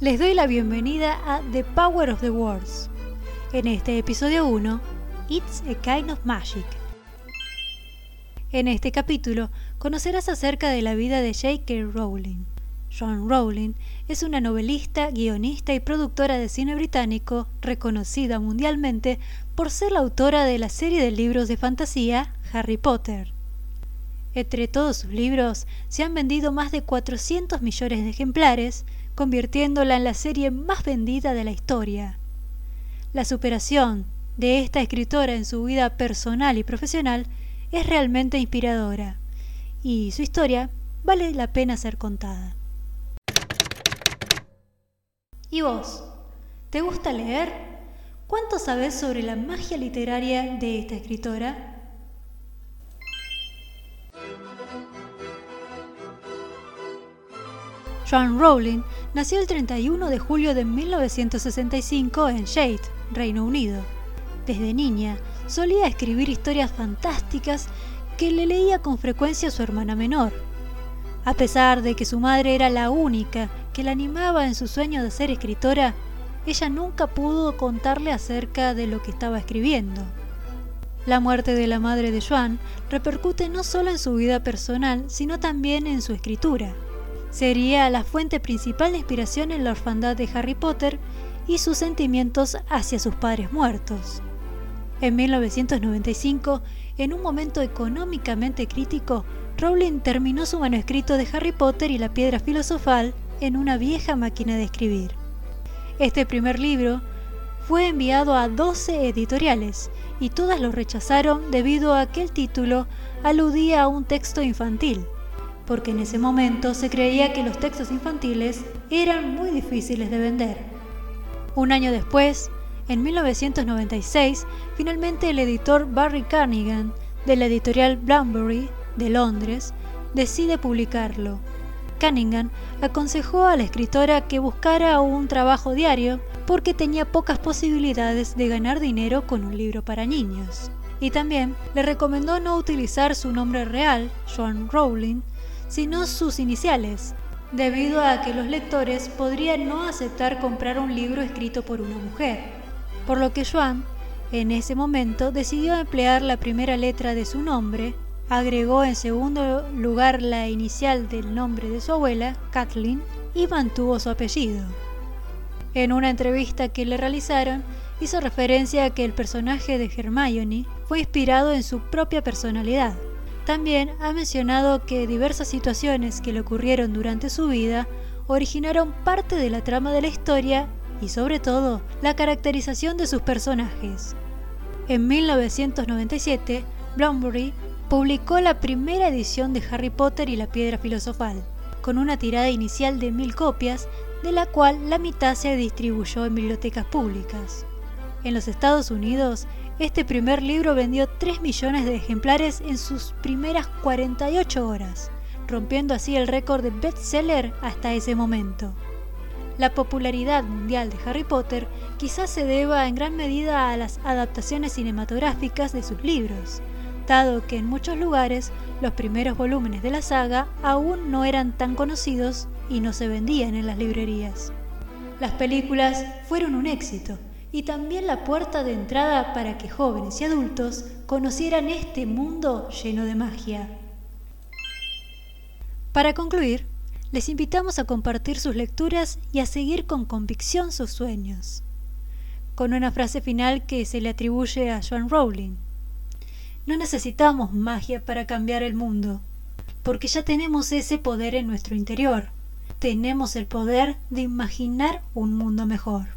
Les doy la bienvenida a The Power of the Words. En este episodio 1, It's a Kind of Magic. En este capítulo conocerás acerca de la vida de J.K. Rowling. Joan Rowling es una novelista, guionista y productora de cine británico reconocida mundialmente por ser la autora de la serie de libros de fantasía Harry Potter. Entre todos sus libros se han vendido más de 400 millones de ejemplares, convirtiéndola en la serie más vendida de la historia. La superación de esta escritora en su vida personal y profesional es realmente inspiradora, y su historia vale la pena ser contada. ¿Y vos? ¿Te gusta leer? ¿Cuánto sabes sobre la magia literaria de esta escritora? Joan Rowling nació el 31 de julio de 1965 en Shade, Reino Unido. Desde niña solía escribir historias fantásticas que le leía con frecuencia a su hermana menor. A pesar de que su madre era la única que la animaba en su sueño de ser escritora, ella nunca pudo contarle acerca de lo que estaba escribiendo. La muerte de la madre de Joan repercute no solo en su vida personal, sino también en su escritura sería la fuente principal de inspiración en la orfandad de Harry Potter y sus sentimientos hacia sus padres muertos. En 1995, en un momento económicamente crítico, Rowling terminó su manuscrito de Harry Potter y la piedra filosofal en una vieja máquina de escribir. Este primer libro fue enviado a 12 editoriales y todas lo rechazaron debido a que el título aludía a un texto infantil porque en ese momento se creía que los textos infantiles eran muy difíciles de vender. Un año después, en 1996, finalmente el editor Barry Carnigan, de la editorial Bloomsbury de Londres, decide publicarlo. Cunningham aconsejó a la escritora que buscara un trabajo diario porque tenía pocas posibilidades de ganar dinero con un libro para niños. Y también le recomendó no utilizar su nombre real, Joan Rowling, sino sus iniciales, debido a que los lectores podrían no aceptar comprar un libro escrito por una mujer. Por lo que Joan, en ese momento, decidió emplear la primera letra de su nombre, agregó en segundo lugar la inicial del nombre de su abuela, Kathleen, y mantuvo su apellido. En una entrevista que le realizaron, hizo referencia a que el personaje de Hermione fue inspirado en su propia personalidad. También ha mencionado que diversas situaciones que le ocurrieron durante su vida originaron parte de la trama de la historia y sobre todo la caracterización de sus personajes. En 1997, Bloomsbury publicó la primera edición de Harry Potter y la Piedra Filosofal, con una tirada inicial de mil copias, de la cual la mitad se distribuyó en bibliotecas públicas. En los Estados Unidos, este primer libro vendió 3 millones de ejemplares en sus primeras 48 horas, rompiendo así el récord de bestseller hasta ese momento. La popularidad mundial de Harry Potter quizás se deba en gran medida a las adaptaciones cinematográficas de sus libros, dado que en muchos lugares los primeros volúmenes de la saga aún no eran tan conocidos y no se vendían en las librerías. Las películas fueron un éxito y también la puerta de entrada para que jóvenes y adultos conocieran este mundo lleno de magia. Para concluir, les invitamos a compartir sus lecturas y a seguir con convicción sus sueños. Con una frase final que se le atribuye a Joan Rowling. No necesitamos magia para cambiar el mundo, porque ya tenemos ese poder en nuestro interior. Tenemos el poder de imaginar un mundo mejor.